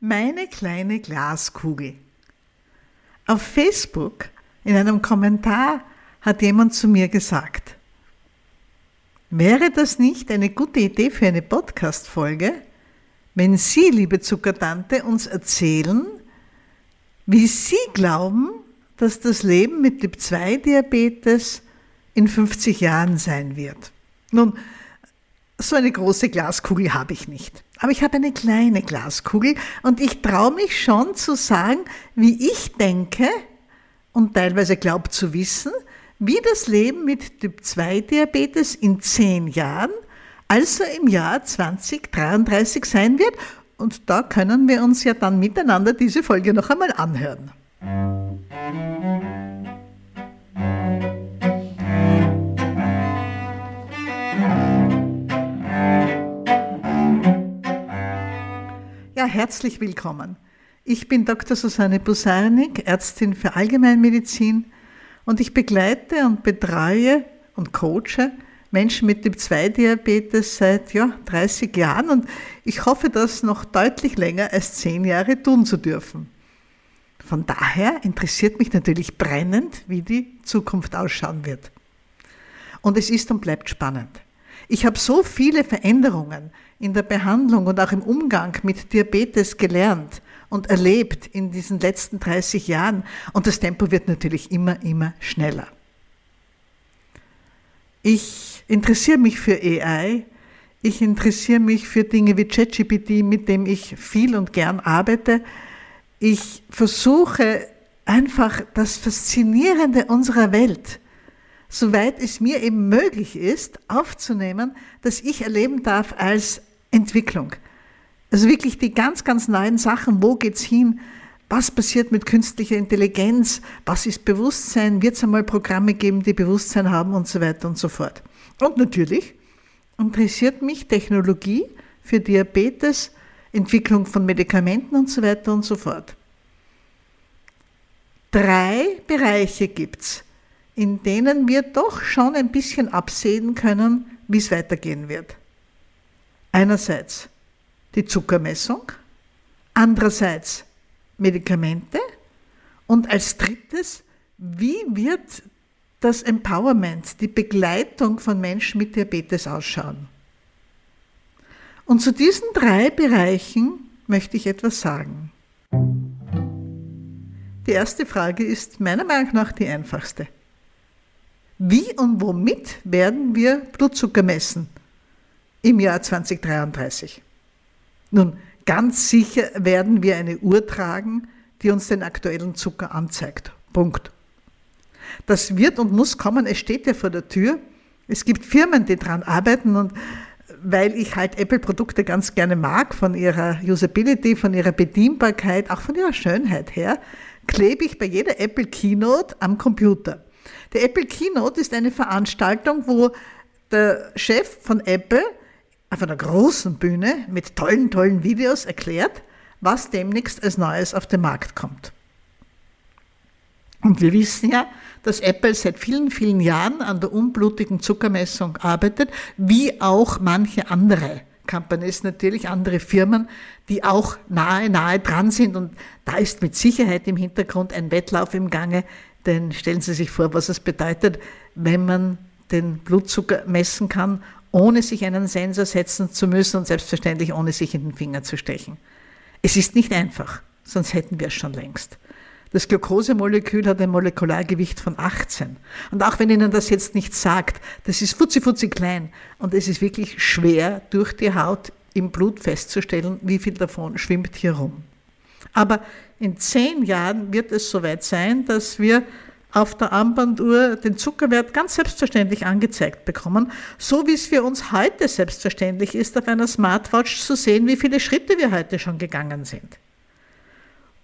Meine kleine Glaskugel. Auf Facebook in einem Kommentar hat jemand zu mir gesagt, wäre das nicht eine gute Idee für eine Podcast-Folge, wenn Sie, liebe Zuckertante, uns erzählen, wie Sie glauben, dass das Leben mit Typ-2-Diabetes in 50 Jahren sein wird? Nun, so eine große Glaskugel habe ich nicht. Aber ich habe eine kleine Glaskugel und ich traue mich schon zu sagen, wie ich denke und teilweise glaube zu wissen, wie das Leben mit Typ-2-Diabetes in zehn Jahren, also im Jahr 2033 sein wird. Und da können wir uns ja dann miteinander diese Folge noch einmal anhören. Herzlich willkommen. Ich bin Dr. Susanne Busarnik, Ärztin für Allgemeinmedizin und ich begleite und betreue und coache Menschen mit Typ-2-Diabetes seit ja, 30 Jahren und ich hoffe, das noch deutlich länger als 10 Jahre tun zu dürfen. Von daher interessiert mich natürlich brennend, wie die Zukunft ausschauen wird. Und es ist und bleibt spannend. Ich habe so viele Veränderungen in der Behandlung und auch im Umgang mit Diabetes gelernt und erlebt in diesen letzten 30 Jahren. Und das Tempo wird natürlich immer, immer schneller. Ich interessiere mich für AI. Ich interessiere mich für Dinge wie ChatGPT, mit dem ich viel und gern arbeite. Ich versuche einfach das Faszinierende unserer Welt soweit es mir eben möglich ist, aufzunehmen, dass ich erleben darf als Entwicklung. Also wirklich die ganz, ganz neuen Sachen, wo geht's hin? Was passiert mit künstlicher Intelligenz? Was ist Bewusstsein? Wird es einmal Programme geben, die Bewusstsein haben und so weiter und so fort? Und natürlich interessiert mich Technologie für Diabetes, Entwicklung von Medikamenten und so weiter und so fort. Drei Bereiche gibt's, in denen wir doch schon ein bisschen absehen können, wie es weitergehen wird. Einerseits die Zuckermessung, andererseits Medikamente und als drittes, wie wird das Empowerment, die Begleitung von Menschen mit Diabetes ausschauen? Und zu diesen drei Bereichen möchte ich etwas sagen. Die erste Frage ist meiner Meinung nach die einfachste. Wie und womit werden wir Blutzucker messen im Jahr 2033? Nun, ganz sicher werden wir eine Uhr tragen, die uns den aktuellen Zucker anzeigt. Punkt. Das wird und muss kommen, es steht ja vor der Tür. Es gibt Firmen, die daran arbeiten und weil ich halt Apple-Produkte ganz gerne mag, von ihrer Usability, von ihrer Bedienbarkeit, auch von ihrer Schönheit her, klebe ich bei jeder Apple Keynote am Computer. Der Apple Keynote ist eine Veranstaltung, wo der Chef von Apple auf einer großen Bühne mit tollen, tollen Videos erklärt, was demnächst als Neues auf den Markt kommt. Und wir wissen ja, dass Apple seit vielen, vielen Jahren an der unblutigen Zuckermessung arbeitet, wie auch manche andere Companies, natürlich andere Firmen, die auch nahe, nahe dran sind. Und da ist mit Sicherheit im Hintergrund ein Wettlauf im Gange, denn stellen Sie sich vor, was es bedeutet, wenn man den Blutzucker messen kann, ohne sich einen Sensor setzen zu müssen und selbstverständlich ohne sich in den Finger zu stechen. Es ist nicht einfach, sonst hätten wir es schon längst. Das Glukosemolekül hat ein Molekulargewicht von 18. Und auch wenn Ihnen das jetzt nicht sagt, das ist futzi futzi klein und es ist wirklich schwer durch die Haut im Blut festzustellen, wie viel davon schwimmt hier rum. Aber in zehn Jahren wird es soweit sein, dass wir auf der Armbanduhr den Zuckerwert ganz selbstverständlich angezeigt bekommen, so wie es für uns heute selbstverständlich ist, auf einer Smartwatch zu sehen, wie viele Schritte wir heute schon gegangen sind.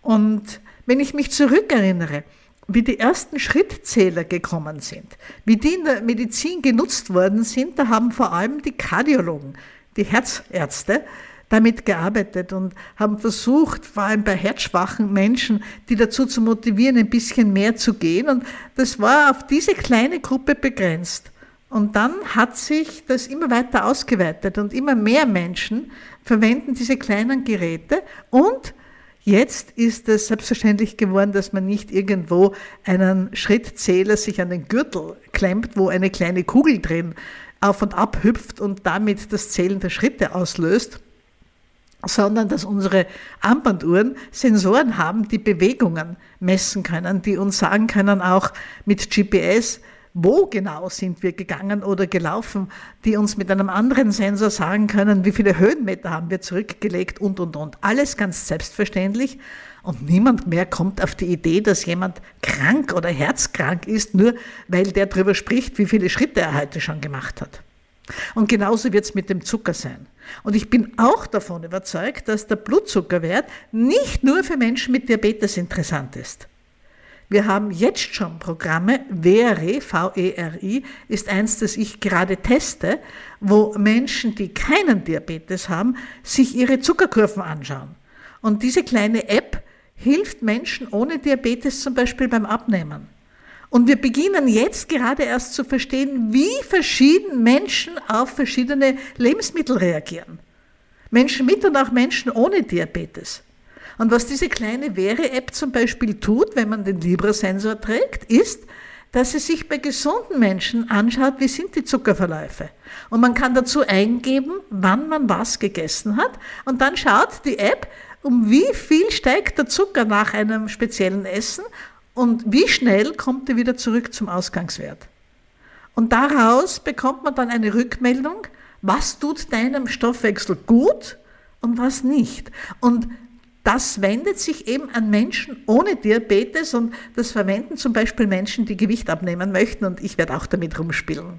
Und wenn ich mich zurückerinnere, wie die ersten Schrittzähler gekommen sind, wie die in der Medizin genutzt worden sind, da haben vor allem die Kardiologen, die Herzärzte, damit gearbeitet und haben versucht, vor allem bei herzschwachen Menschen, die dazu zu motivieren, ein bisschen mehr zu gehen. Und das war auf diese kleine Gruppe begrenzt. Und dann hat sich das immer weiter ausgeweitet und immer mehr Menschen verwenden diese kleinen Geräte und Jetzt ist es selbstverständlich geworden, dass man nicht irgendwo einen Schrittzähler sich an den Gürtel klemmt, wo eine kleine Kugel drin auf und ab hüpft und damit das Zählen der Schritte auslöst, sondern dass unsere Armbanduhren Sensoren haben, die Bewegungen messen können, die uns sagen können, auch mit GPS, wo genau sind wir gegangen oder gelaufen, die uns mit einem anderen Sensor sagen können, wie viele Höhenmeter haben wir zurückgelegt und, und, und. Alles ganz selbstverständlich. Und niemand mehr kommt auf die Idee, dass jemand krank oder herzkrank ist, nur weil der darüber spricht, wie viele Schritte er heute schon gemacht hat. Und genauso wird es mit dem Zucker sein. Und ich bin auch davon überzeugt, dass der Blutzuckerwert nicht nur für Menschen mit Diabetes interessant ist. Wir haben jetzt schon Programme, VERI, V-E-R-I, ist eins, das ich gerade teste, wo Menschen, die keinen Diabetes haben, sich ihre Zuckerkurven anschauen. Und diese kleine App hilft Menschen ohne Diabetes zum Beispiel beim Abnehmen. Und wir beginnen jetzt gerade erst zu verstehen, wie verschieden Menschen auf verschiedene Lebensmittel reagieren. Menschen mit und auch Menschen ohne Diabetes. Und was diese kleine Wäre-App zum Beispiel tut, wenn man den Libra-Sensor trägt, ist, dass sie sich bei gesunden Menschen anschaut, wie sind die Zuckerverläufe. Und man kann dazu eingeben, wann man was gegessen hat. Und dann schaut die App, um wie viel steigt der Zucker nach einem speziellen Essen und wie schnell kommt er wieder zurück zum Ausgangswert. Und daraus bekommt man dann eine Rückmeldung, was tut deinem Stoffwechsel gut und was nicht. Und das wendet sich eben an Menschen ohne Diabetes und das verwenden zum Beispiel Menschen, die Gewicht abnehmen möchten und ich werde auch damit rumspielen.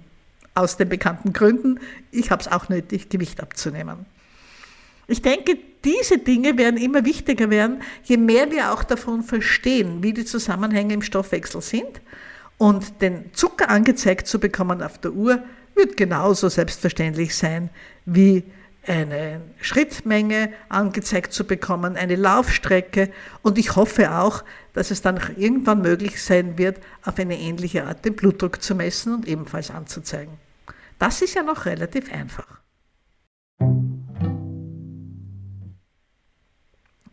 Aus den bekannten Gründen. Ich habe es auch nötig, Gewicht abzunehmen. Ich denke, diese Dinge werden immer wichtiger werden, je mehr wir auch davon verstehen, wie die Zusammenhänge im Stoffwechsel sind. Und den Zucker angezeigt zu bekommen auf der Uhr wird genauso selbstverständlich sein wie eine Schrittmenge angezeigt zu bekommen, eine Laufstrecke und ich hoffe auch, dass es dann irgendwann möglich sein wird, auf eine ähnliche Art den Blutdruck zu messen und ebenfalls anzuzeigen. Das ist ja noch relativ einfach.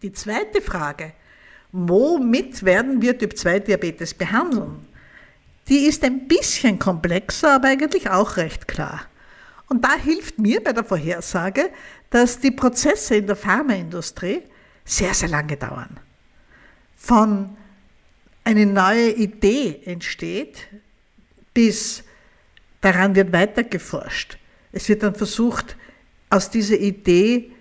Die zweite Frage, womit werden wir Typ-2-Diabetes behandeln? Die ist ein bisschen komplexer, aber eigentlich auch recht klar. Und da hilft mir bei der Vorhersage, dass die Prozesse in der Pharmaindustrie sehr, sehr lange dauern. Von eine neue Idee entsteht, bis daran wird weiter geforscht. Es wird dann versucht, aus dieser Idee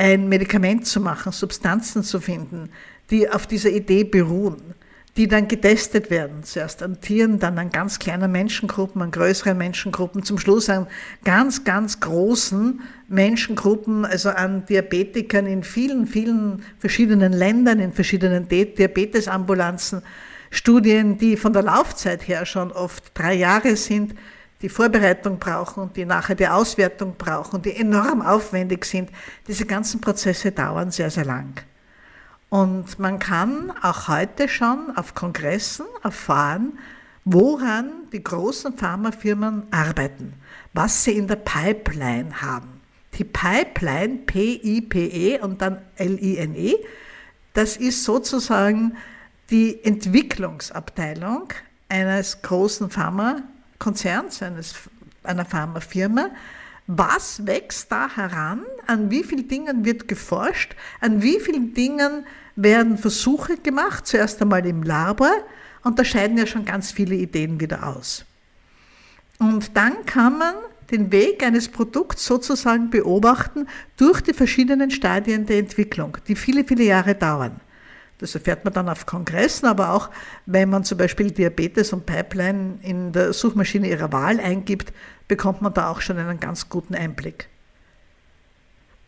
ein Medikament zu machen, Substanzen zu finden, die auf dieser Idee beruhen die dann getestet werden. Zuerst an Tieren, dann an ganz kleinen Menschengruppen, an größeren Menschengruppen, zum Schluss an ganz, ganz großen Menschengruppen, also an Diabetikern in vielen, vielen verschiedenen Ländern, in verschiedenen Diabetesambulanzen. Studien, die von der Laufzeit her schon oft drei Jahre sind, die Vorbereitung brauchen die nachher die Auswertung brauchen, die enorm aufwendig sind. Diese ganzen Prozesse dauern sehr, sehr lang. Und man kann auch heute schon auf Kongressen erfahren, woran die großen Pharmafirmen arbeiten, was sie in der Pipeline haben. Die Pipeline, P-I-P-E und dann L-I-N-E, das ist sozusagen die Entwicklungsabteilung eines großen Pharmakonzerns, eines, einer Pharmafirma. Was wächst da heran? An wie vielen Dingen wird geforscht? An wie vielen Dingen werden Versuche gemacht, zuerst einmal im Labor, und da scheiden ja schon ganz viele Ideen wieder aus. Und dann kann man den Weg eines Produkts sozusagen beobachten durch die verschiedenen Stadien der Entwicklung, die viele, viele Jahre dauern. Das erfährt man dann auf Kongressen, aber auch wenn man zum Beispiel Diabetes und Pipeline in der Suchmaschine ihrer Wahl eingibt, bekommt man da auch schon einen ganz guten Einblick.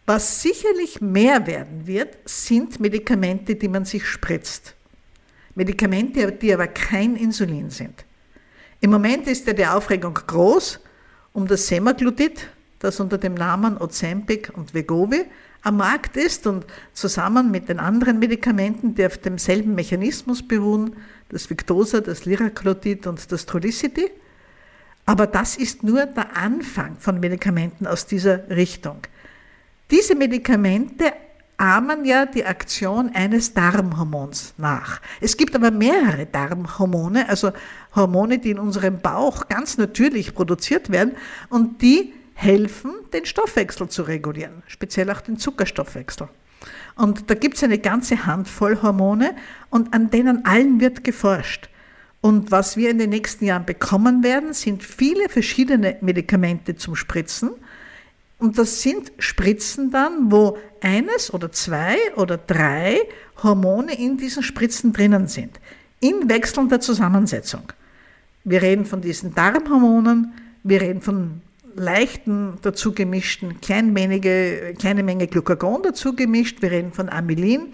Was sicherlich mehr werden wird, sind Medikamente, die man sich spritzt. Medikamente, die aber kein Insulin sind. Im Moment ist ja die Aufregung groß um das Semaglutid, das unter dem Namen Ozempic und Vegovi am Markt ist und zusammen mit den anderen Medikamenten, die auf demselben Mechanismus beruhen, das Victosa, das Liraglutid und das Trulicity. Aber das ist nur der Anfang von Medikamenten aus dieser Richtung. Diese Medikamente ahmen ja die Aktion eines Darmhormons nach. Es gibt aber mehrere Darmhormone, also Hormone, die in unserem Bauch ganz natürlich produziert werden und die helfen, den Stoffwechsel zu regulieren, speziell auch den Zuckerstoffwechsel. Und da gibt es eine ganze Handvoll Hormone und an denen allen wird geforscht. Und was wir in den nächsten Jahren bekommen werden, sind viele verschiedene Medikamente zum Spritzen. Und das sind Spritzen dann, wo eines oder zwei oder drei Hormone in diesen Spritzen drinnen sind, in wechselnder Zusammensetzung. Wir reden von diesen Darmhormonen, wir reden von leichten dazu gemischten, klein wenige, kleine Menge Glucagon dazu gemischt, wir reden von Amylin.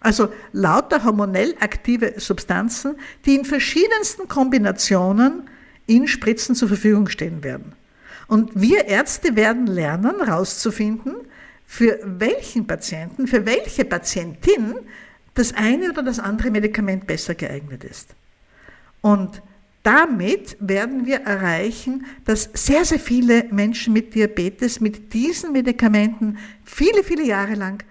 Also lauter hormonell aktive Substanzen, die in verschiedensten Kombinationen in Spritzen zur Verfügung stehen werden. Und wir Ärzte werden lernen, herauszufinden, für welchen Patienten, für welche Patientin das eine oder das andere Medikament besser geeignet ist. Und damit werden wir erreichen, dass sehr, sehr viele Menschen mit Diabetes mit diesen Medikamenten viele, viele Jahre lang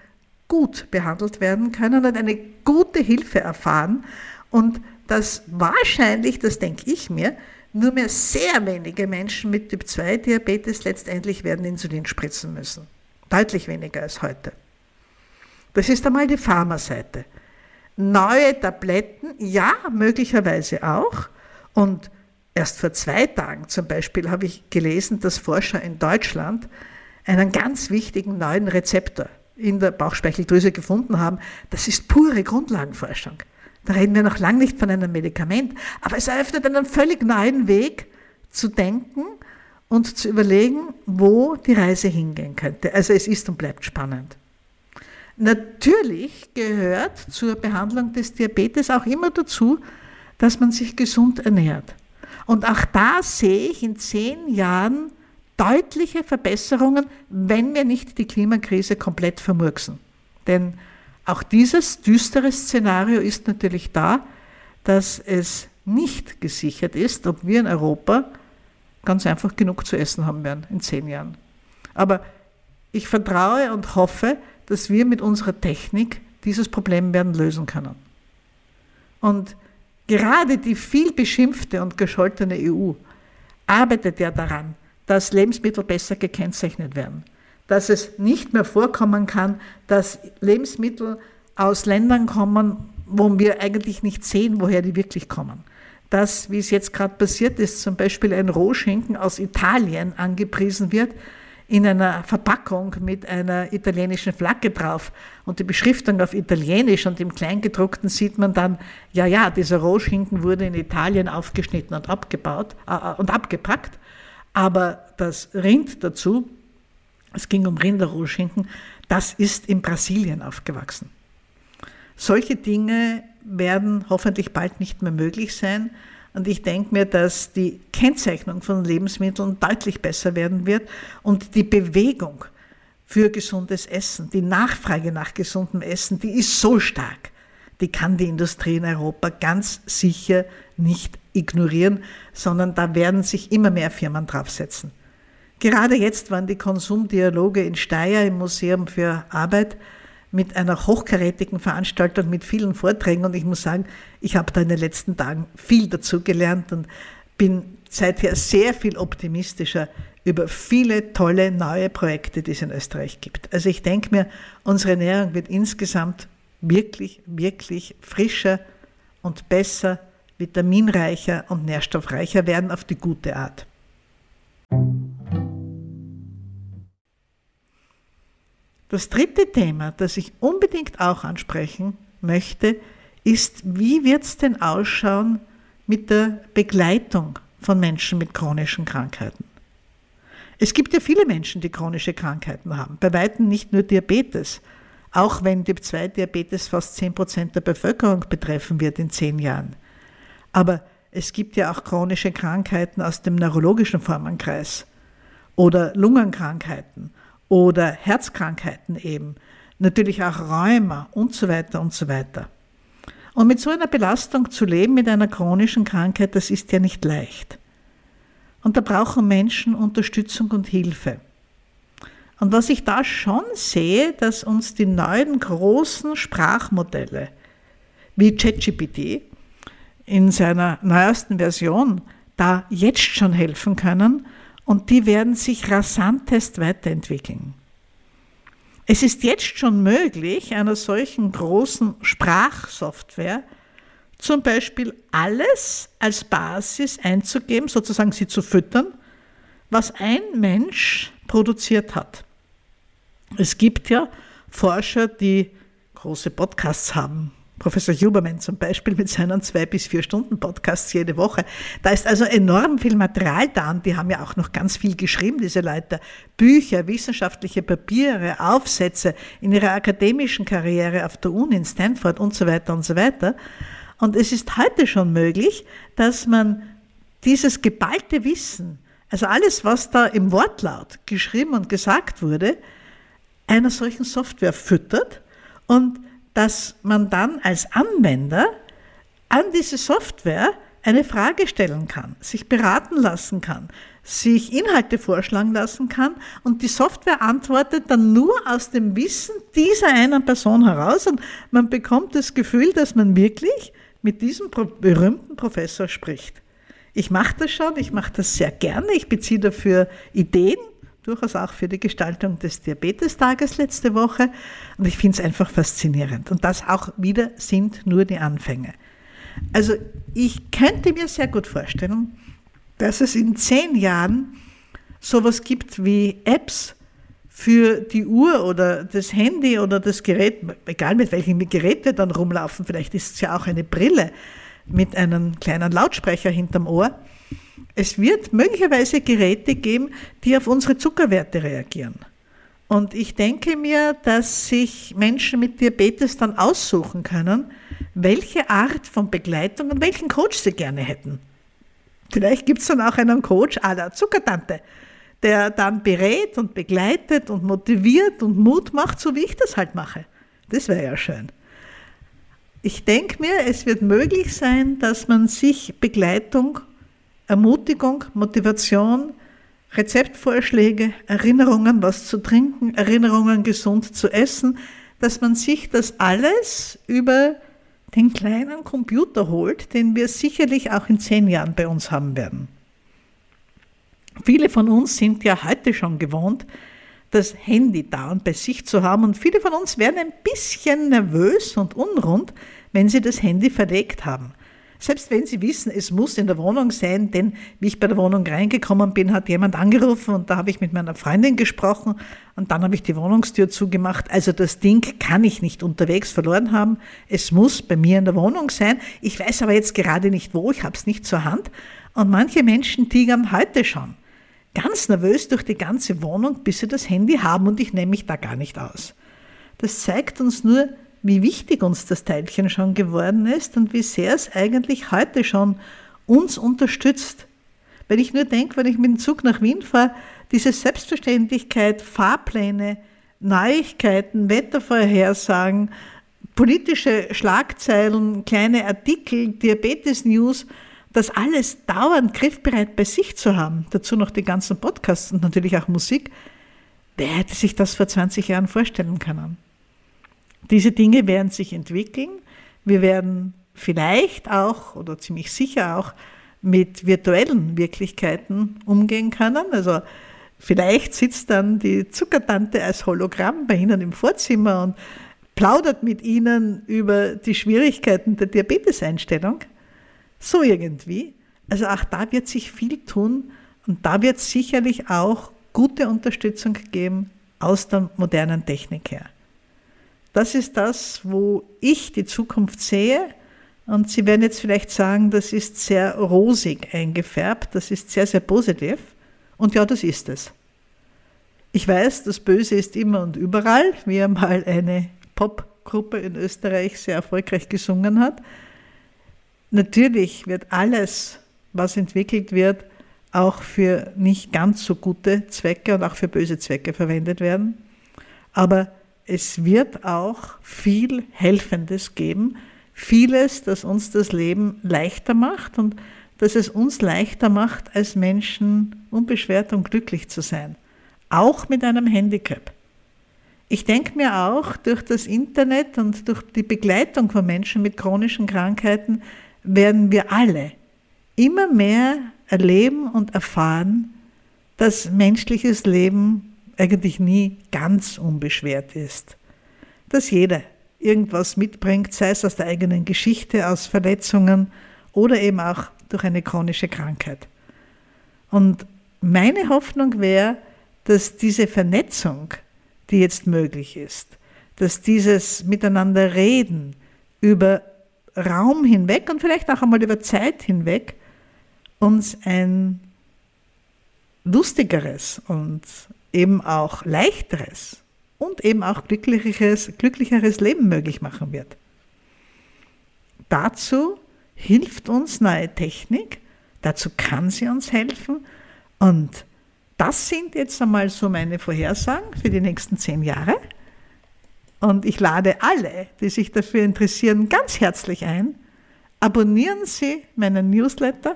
gut behandelt werden können und eine gute Hilfe erfahren und dass wahrscheinlich, das denke ich mir, nur mehr sehr wenige Menschen mit Typ 2 Diabetes letztendlich werden Insulin spritzen müssen. Deutlich weniger als heute. Das ist einmal die Pharmaseite. Neue Tabletten, ja, möglicherweise auch. Und erst vor zwei Tagen zum Beispiel habe ich gelesen, dass Forscher in Deutschland einen ganz wichtigen neuen Rezeptor in der Bauchspeicheldrüse gefunden haben. Das ist pure Grundlagenforschung. Da reden wir noch lange nicht von einem Medikament, aber es eröffnet einen völlig neuen Weg zu denken und zu überlegen, wo die Reise hingehen könnte. Also es ist und bleibt spannend. Natürlich gehört zur Behandlung des Diabetes auch immer dazu, dass man sich gesund ernährt. Und auch da sehe ich in zehn Jahren deutliche Verbesserungen, wenn wir nicht die Klimakrise komplett vermurksen. Denn auch dieses düstere Szenario ist natürlich da, dass es nicht gesichert ist, ob wir in Europa ganz einfach genug zu essen haben werden in zehn Jahren. Aber ich vertraue und hoffe, dass wir mit unserer Technik dieses Problem werden lösen können. Und Gerade die viel beschimpfte und gescholtene EU arbeitet ja daran, dass Lebensmittel besser gekennzeichnet werden, dass es nicht mehr vorkommen kann, dass Lebensmittel aus Ländern kommen, wo wir eigentlich nicht sehen, woher die wirklich kommen. Dass, wie es jetzt gerade passiert ist, zum Beispiel ein Rohschinken aus Italien angepriesen wird, in einer Verpackung mit einer italienischen Flagge drauf und die Beschriftung auf Italienisch und im Kleingedruckten sieht man dann, ja, ja, dieser Rohschinken wurde in Italien aufgeschnitten und abgebaut äh, äh, und abgepackt, aber das Rind dazu, es ging um Rinderrohschinken, das ist in Brasilien aufgewachsen. Solche Dinge werden hoffentlich bald nicht mehr möglich sein. Und ich denke mir, dass die Kennzeichnung von Lebensmitteln deutlich besser werden wird und die Bewegung für gesundes Essen, die Nachfrage nach gesundem Essen, die ist so stark. Die kann die Industrie in Europa ganz sicher nicht ignorieren, sondern da werden sich immer mehr Firmen draufsetzen. Gerade jetzt waren die Konsumdialoge in Steyr im Museum für Arbeit mit einer hochkarätigen Veranstaltung mit vielen Vorträgen und ich muss sagen, ich habe da in den letzten Tagen viel dazu gelernt und bin seither sehr viel optimistischer über viele tolle neue Projekte, die es in Österreich gibt. Also ich denke mir, unsere Ernährung wird insgesamt wirklich, wirklich frischer und besser, vitaminreicher und nährstoffreicher werden auf die gute Art. Das dritte Thema, das ich unbedingt auch ansprechen möchte, ist, wie wird es denn ausschauen mit der Begleitung von Menschen mit chronischen Krankheiten? Es gibt ja viele Menschen, die chronische Krankheiten haben, bei weitem nicht nur Diabetes, auch wenn Typ 2 Diabetes fast 10 Prozent der Bevölkerung betreffen wird in zehn Jahren. Aber es gibt ja auch chronische Krankheiten aus dem neurologischen Formenkreis oder Lungenkrankheiten oder Herzkrankheiten eben, natürlich auch Rheuma und so weiter und so weiter. Und mit so einer Belastung zu leben, mit einer chronischen Krankheit, das ist ja nicht leicht. Und da brauchen Menschen Unterstützung und Hilfe. Und was ich da schon sehe, dass uns die neuen großen Sprachmodelle wie ChatGPT in seiner neuesten Version da jetzt schon helfen können und die werden sich rasantest weiterentwickeln. Es ist jetzt schon möglich, einer solchen großen Sprachsoftware zum Beispiel alles als Basis einzugeben, sozusagen sie zu füttern, was ein Mensch produziert hat. Es gibt ja Forscher, die große Podcasts haben. Professor Huberman zum Beispiel mit seinen zwei bis vier Stunden Podcasts jede Woche. Da ist also enorm viel Material da und die haben ja auch noch ganz viel geschrieben, diese Leute. Bücher, wissenschaftliche Papiere, Aufsätze in ihrer akademischen Karriere auf der Uni in Stanford und so weiter und so weiter. Und es ist heute schon möglich, dass man dieses geballte Wissen, also alles, was da im Wortlaut geschrieben und gesagt wurde, einer solchen Software füttert und dass man dann als Anwender an diese Software eine Frage stellen kann, sich beraten lassen kann, sich Inhalte vorschlagen lassen kann und die Software antwortet dann nur aus dem Wissen dieser einen Person heraus und man bekommt das Gefühl, dass man wirklich mit diesem berühmten Professor spricht. Ich mache das schon, ich mache das sehr gerne, ich beziehe dafür Ideen durchaus auch für die Gestaltung des Diabetestages letzte Woche. Und ich finde es einfach faszinierend. Und das auch wieder sind nur die Anfänge. Also ich könnte mir sehr gut vorstellen, dass es in zehn Jahren sowas gibt wie Apps für die Uhr oder das Handy oder das Gerät, egal mit welchem Gerät wir dann rumlaufen, vielleicht ist es ja auch eine Brille mit einem kleinen Lautsprecher hinterm Ohr, es wird möglicherweise Geräte geben, die auf unsere Zuckerwerte reagieren. Und ich denke mir, dass sich Menschen mit Diabetes dann aussuchen können, welche Art von Begleitung und welchen Coach sie gerne hätten. Vielleicht gibt es dann auch einen Coach à la Zuckertante, der dann berät und begleitet und motiviert und Mut macht, so wie ich das halt mache. Das wäre ja schön. Ich denke mir, es wird möglich sein, dass man sich Begleitung Ermutigung, Motivation, Rezeptvorschläge, Erinnerungen, was zu trinken, Erinnerungen, gesund zu essen, dass man sich das alles über den kleinen Computer holt, den wir sicherlich auch in zehn Jahren bei uns haben werden. Viele von uns sind ja heute schon gewohnt, das Handy da und bei sich zu haben und viele von uns werden ein bisschen nervös und unrund, wenn sie das Handy verlegt haben. Selbst wenn Sie wissen, es muss in der Wohnung sein, denn wie ich bei der Wohnung reingekommen bin, hat jemand angerufen und da habe ich mit meiner Freundin gesprochen und dann habe ich die Wohnungstür zugemacht. Also das Ding kann ich nicht unterwegs verloren haben. Es muss bei mir in der Wohnung sein. Ich weiß aber jetzt gerade nicht wo, ich habe es nicht zur Hand. Und manche Menschen tigern heute schon ganz nervös durch die ganze Wohnung, bis sie das Handy haben und ich nehme mich da gar nicht aus. Das zeigt uns nur, wie wichtig uns das Teilchen schon geworden ist und wie sehr es eigentlich heute schon uns unterstützt. Wenn ich nur denke, wenn ich mit dem Zug nach Wien fahre, diese Selbstverständlichkeit, Fahrpläne, Neuigkeiten, Wettervorhersagen, politische Schlagzeilen, kleine Artikel, Diabetes-News, das alles dauernd griffbereit bei sich zu haben, dazu noch die ganzen Podcasts und natürlich auch Musik, wer hätte sich das vor 20 Jahren vorstellen können? Diese Dinge werden sich entwickeln. Wir werden vielleicht auch oder ziemlich sicher auch mit virtuellen Wirklichkeiten umgehen können. Also vielleicht sitzt dann die Zuckertante als Hologramm bei Ihnen im Vorzimmer und plaudert mit Ihnen über die Schwierigkeiten der Diabeteseinstellung. So irgendwie. Also auch da wird sich viel tun und da wird es sicherlich auch gute Unterstützung geben aus der modernen Technik her. Das ist das, wo ich die Zukunft sehe. Und Sie werden jetzt vielleicht sagen, das ist sehr rosig eingefärbt, das ist sehr, sehr positiv. Und ja, das ist es. Ich weiß, das Böse ist immer und überall, wie einmal eine Popgruppe in Österreich sehr erfolgreich gesungen hat. Natürlich wird alles, was entwickelt wird, auch für nicht ganz so gute Zwecke und auch für böse Zwecke verwendet werden. Aber es wird auch viel Helfendes geben, vieles, das uns das Leben leichter macht und dass es uns leichter macht, als Menschen unbeschwert und glücklich zu sein. auch mit einem Handicap. Ich denke mir auch, durch das Internet und durch die Begleitung von Menschen mit chronischen Krankheiten werden wir alle immer mehr erleben und erfahren, dass menschliches Leben eigentlich nie ganz unbeschwert ist. Dass jeder irgendwas mitbringt, sei es aus der eigenen Geschichte, aus Verletzungen oder eben auch durch eine chronische Krankheit. Und meine Hoffnung wäre, dass diese Vernetzung die jetzt möglich ist. Dass dieses Miteinander reden über Raum hinweg und vielleicht auch einmal über Zeit hinweg uns ein lustigeres und eben auch leichteres und eben auch glücklicheres, glücklicheres Leben möglich machen wird. Dazu hilft uns neue Technik, dazu kann sie uns helfen und das sind jetzt einmal so meine Vorhersagen für die nächsten zehn Jahre. Und ich lade alle, die sich dafür interessieren, ganz herzlich ein. Abonnieren Sie meinen Newsletter,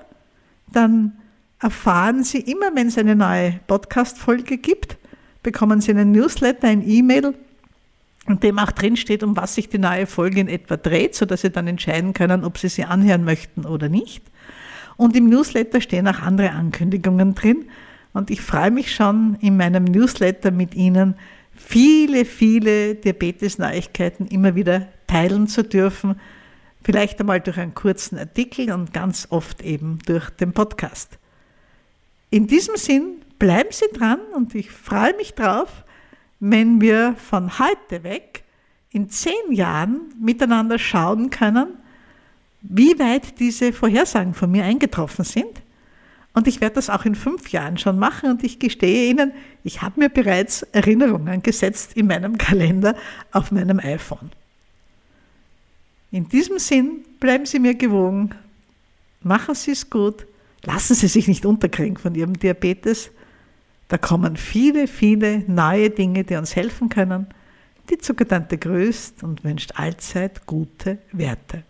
dann erfahren Sie immer, wenn es eine neue Podcast-Folge gibt, bekommen Sie einen Newsletter, ein E-Mail, in dem auch drin steht, um was sich die neue Folge in etwa dreht, sodass Sie dann entscheiden können, ob Sie sie anhören möchten oder nicht. Und im Newsletter stehen auch andere Ankündigungen drin. Und ich freue mich schon, in meinem Newsletter mit Ihnen viele, viele Diabetes-Neuigkeiten immer wieder teilen zu dürfen. Vielleicht einmal durch einen kurzen Artikel und ganz oft eben durch den Podcast. In diesem Sinn, bleiben Sie dran und ich freue mich drauf, wenn wir von heute weg in zehn Jahren miteinander schauen können, wie weit diese Vorhersagen von mir eingetroffen sind und ich werde das auch in fünf Jahren schon machen. Und ich gestehe Ihnen, ich habe mir bereits Erinnerungen gesetzt in meinem Kalender auf meinem iPhone. In diesem Sinn, bleiben Sie mir gewogen, machen Sie es gut, lassen Sie sich nicht unterkriegen von Ihrem Diabetes. Da kommen viele, viele neue Dinge, die uns helfen können. Die Zuckertante grüßt und wünscht allzeit gute Werte.